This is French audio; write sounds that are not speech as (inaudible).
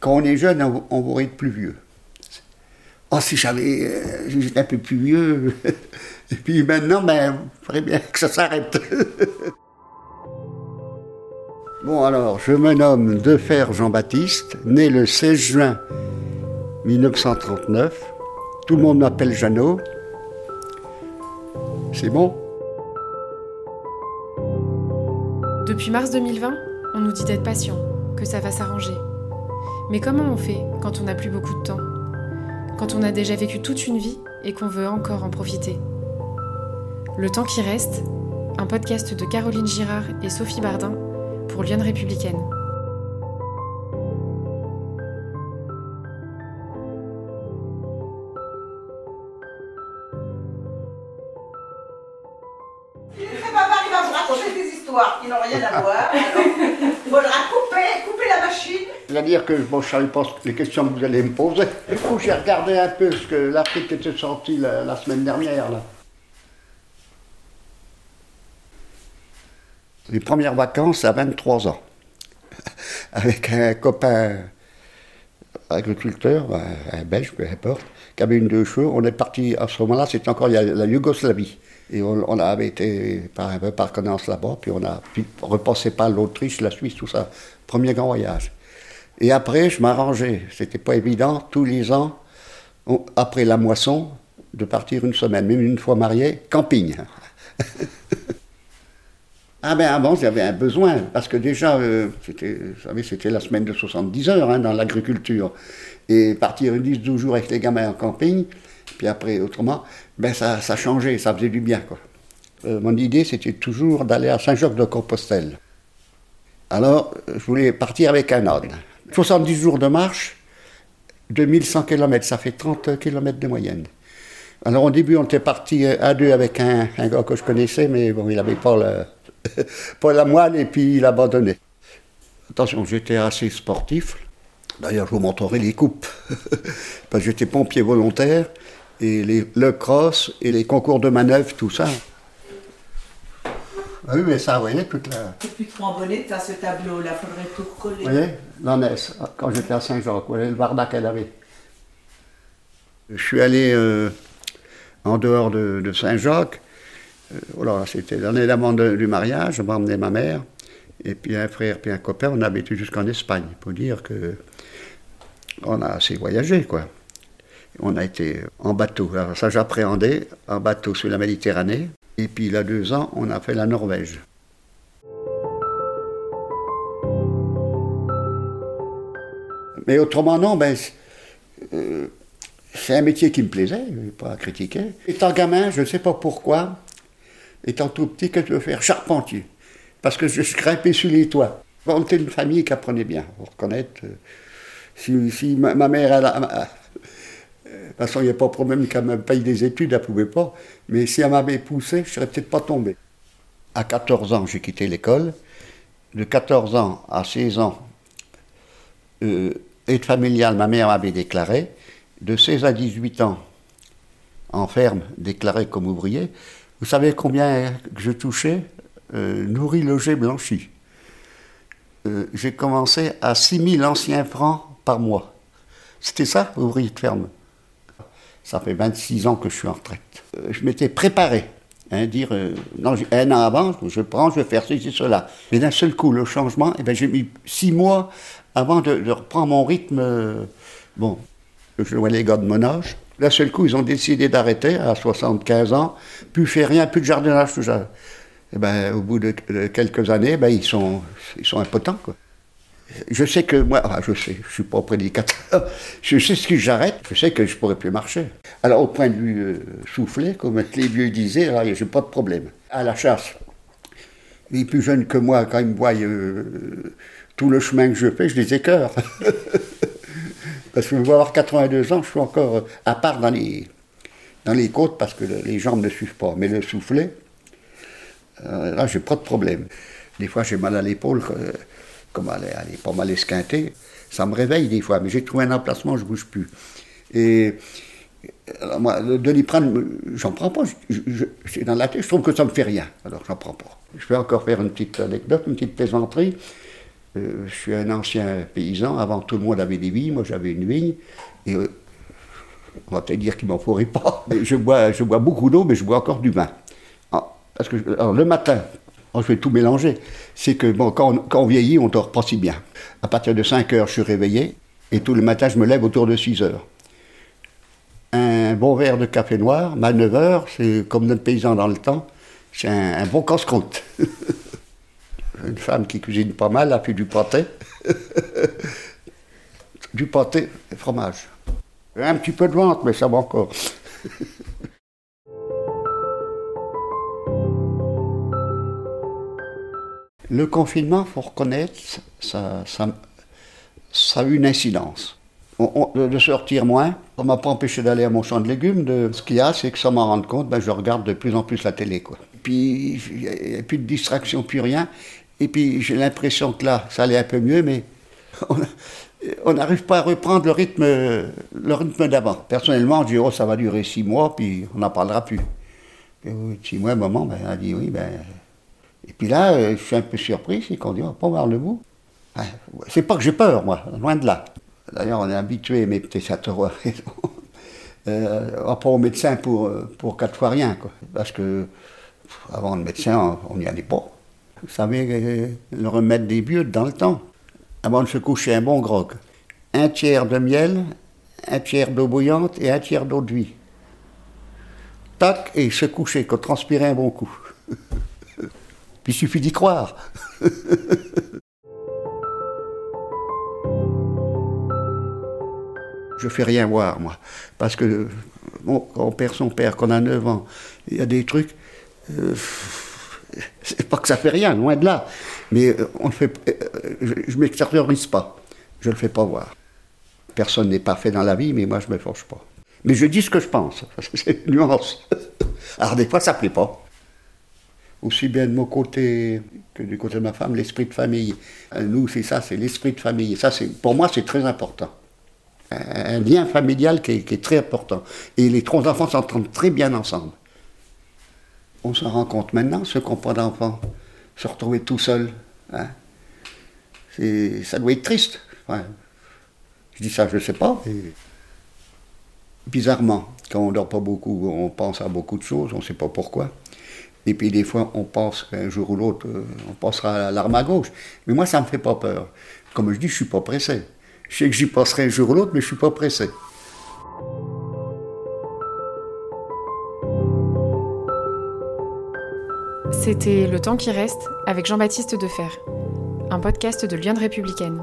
quand on est jeune, on, on voudrait être plus vieux. Oh, si j'avais, euh, j'étais un peu plus vieux. (laughs) Et puis maintenant, ben, il faudrait bien que ça s'arrête. (laughs) bon, alors, je me nomme Defer Jean-Baptiste, né le 16 juin 1939. Tout le monde m'appelle Jeannot. C'est bon? Depuis mars 2020, on nous dit d'être patient, que ça va s'arranger. Mais comment on fait quand on n'a plus beaucoup de temps? Quand on a déjà vécu toute une vie et qu'on veut encore en profiter? Le temps qui reste, un podcast de Caroline Girard et Sophie Bardin pour Lyon Républicaine. Papa, il va vous raconter des histoires qui n'ont rien à voir. Il la machine. C'est-à-dire que je ne savais pas les questions que vous allez me poser. Du coup, j'ai regardé un peu ce que l'article était sorti la, la semaine dernière. Là. Les premières vacances à 23 ans. (laughs) Avec un copain agriculteur, un belge, peu importe, qui avait une deux cheveux. On est parti à ce moment-là, c'était encore il y a la Yougoslavie. Et on, avait été par, un peu par connaissance là-bas, puis on a pu repasser par l'Autriche, la Suisse, tout ça. Premier grand voyage. Et après, je m'arrangeais. C'était pas évident, tous les ans, après la moisson, de partir une semaine, même une fois marié, camping. (laughs) ah ben avant, j'avais un besoin, parce que déjà, euh, c'était, vous savez, c'était la semaine de 70 heures hein, dans l'agriculture. Et partir 10-12 jours avec les gamins en camping, puis après autrement, ben ça, ça changeait, ça faisait du bien. Quoi. Euh, mon idée, c'était toujours d'aller à Saint-Jacques-de-Compostelle. Alors, euh, je voulais partir avec un âne. 70 jours de marche, 2100 km, ça fait 30 km de moyenne. Alors au début, on était parti à deux avec un, gars que je connaissais, mais bon, il n'avait (laughs) pas, la moelle et puis il a abandonné. Attention, j'étais assez sportif. D'ailleurs, je vous montrerai les coupes. (laughs) Parce que j'étais pompier volontaire et le cross et les concours de manœuvre, tout ça. Ah oui, mais ça, vous voyez, toute la. Depuis trois bonnets, tu as ce tableau-là, faudrait tout recoller. Vous voyez, l'ânesse, quand j'étais à Saint-Jacques, vous voyez le barda qu'elle avait. Je suis allé euh, en dehors de, de Saint-Jacques. Euh, voilà, c'était l'année d'avant du mariage, je emmené ma mère, et puis un frère, puis un copain, on avait été jusqu'en Espagne, pour dire que on a assez voyagé, quoi. On a été en bateau, alors ça j'appréhendais, en bateau sur la Méditerranée, et puis il y a deux ans, on a fait la Norvège. Mais autrement, non, ben, c'est- euh, un métier qui me plaisait, pas à critiquer. Étant gamin, je ne sais pas pourquoi, étant tout petit, je veux faire charpentier. Parce que je, grimpais sur les toits. On était une famille qui apprenait bien, faut reconnaître. euh, Si, ma, mère, elle a- euh, de toute façon, il n'y a pas de problème qu'elle me paye des études, elle ne pouvait pas. Mais si elle m'avait poussé, je ne serais peut-être pas tombé. À 14 ans, j'ai quitté l'école. De 14 ans à 16 ans, euh, aide familiale, ma mère m'avait déclaré. De 16 à 18 ans, en ferme, déclaré comme ouvrier. Vous savez combien je touchais? Euh, Nourri, logé, blanchi. Euh, J'ai commencé à 6 000 anciens francs par mois. C'était ça, ouvrier de ferme? Ça fait 26 ans que je suis en retraite. Euh, je m'étais préparé. Hein, dire, euh, non, un an avant, je prends, je vais faire ceci, cela. Mais d'un seul coup, le changement, eh ben, j'ai mis six mois avant de, de reprendre mon rythme. euh, bon, je vois les gars de mon âge. D'un seul coup, ils ont décidé d'arrêter à 75 ans. Plus fait rien, plus de jardinage, tout. Eh ben, au bout de, de quelques années, ben, ils, sont, ils sont impotents. Quoi. Je sais que moi, je sais, je suis pas prédicateur, je sais ce que j'arrête, je sais que je pourrais plus marcher. Alors au point de vue euh, soufflé, comme les vieux disaient, là, j'ai pas de problème. À la chasse, les plus jeunes que moi, quand ils me voient euh, tout le chemin que je fais, je les écœure. (laughs) parce que je vais avoir 82 ans, je suis encore, euh, à part dans les, dans les côtes, parce que le- les jambes ne suivent pas. Mais le soufflet, euh, là, j'ai pas de problème. Des fois, j'ai mal à l'épaule, comme elle elle est pas mal esquintée. Ça me réveille des fois, mais j'ai trouvé un emplacement, je bouge plus. Et alors, moi, le doliprane, j'en prends pas. Je, je- c'est dans la tête, je trouve que ça me fait rien. Alors, j'en prends pas. Je vais encore faire une petite anecdote, une petite plaisanterie. Euh, je suis un ancien paysan. Avant, tout le monde avait des vignes. Moi, j'avais une vigne. Et euh, on va peut-être dire qu'il m'en faudrait pas. (laughs) Mais je bois, je bois beaucoup d'eau, mais je bois encore du vin. Ah, parce que alors, le matin, je vais tout mélanger. C'est que bon, quand, on, quand on vieillit, on dort pas si bien. À partir de 5 heures, je suis réveillé. Et tous les matins, je me lève autour de 6 heures. Un bon verre de café noir, à 9 heures, c'est comme notre paysan dans le temps, c'est un, un bon casse-croûte. (laughs) Une femme qui cuisine pas mal a fait du pâté. (laughs) du pâté et fromage. Un petit peu de ventre, mais ça va encore. (laughs) Le confinement, il faut reconnaître, ça, a eu une incidence. De sortir moins, ça m'a pas empêché d'aller à mon champ de légumes. De, ce qu'il y a, c'est que sans m'en rendre compte, ben, je regarde de plus en plus la télé. Quoi. Puis il n'y a plus de distraction, plus rien. Et puis j'ai l'impression que là, ça allait un peu mieux, mais (laughs) on n'arrive pas à reprendre le rythme, le rythme d'avant. Personnellement, je dis, oh, ça va durer six mois, puis on n'en parlera plus. Et six mois, un moment, ben, elle a dit oui, ben. Et puis là, euh, je suis un peu surpris, c'est qu'on dit, on va pas voir le bout. Ouais, C'est pas que j'ai peur, moi, loin de là. D'ailleurs, on est habitué, mais peut-être ça te (laughs) raison. Euh, on va pas au médecin pour, euh, pour quatre fois rien, quoi. Parce que avant le médecin, on n'y allait pas. Vous savez, le remède des vieux dans le temps. Avant de se coucher, un bon grog. Un tiers de miel, un tiers d'eau bouillante et un tiers d'eau de vie. Tac, et se coucher, qu'on transpirait un bon coup. (laughs) Il suffit d'y croire. (laughs) Je fais rien voir, moi. Parce que bon, quand on perd son père, qu'on a 9 ans, il y a des trucs. euh, c'est pas que ça fait rien, loin de là. Mais euh, on fait, euh, je ne m'extériorise pas. Je ne le fais pas voir. Personne n'est parfait dans la vie, mais moi je ne me force pas. Mais je dis ce que je pense, c'est une nuance. (laughs) Alors des fois ça plaît pas. Aussi bien de mon côté que du côté de ma femme, l'esprit de famille. Euh, Nous, c'est ça, c'est l'esprit de famille. Ça, c'est, pour moi, c'est très important. Un lien familial qui est, qui est très important. Et les trois enfants s'entendent très bien ensemble. On s'en rend compte maintenant, ceux qui n'ont pas d'enfants, se retrouver tout seul. hein. C'est- ça doit être triste. Je dis ça, je ne sais pas. Bizarrement, quand on ne dort pas beaucoup, on pense à beaucoup de choses, on ne sait pas pourquoi. Et puis des fois, on pense qu'un jour ou l'autre, euh, on passera à l'arme à gauche. Mais moi, ça ne me fait pas peur. Comme je dis, je suis pas pressé. Je sais que j'y passerai un jour ou l'autre, mais je suis pas pressé. C'était Le temps qui reste avec Jean-Baptiste Defer, un podcast de Lyon Républicaine.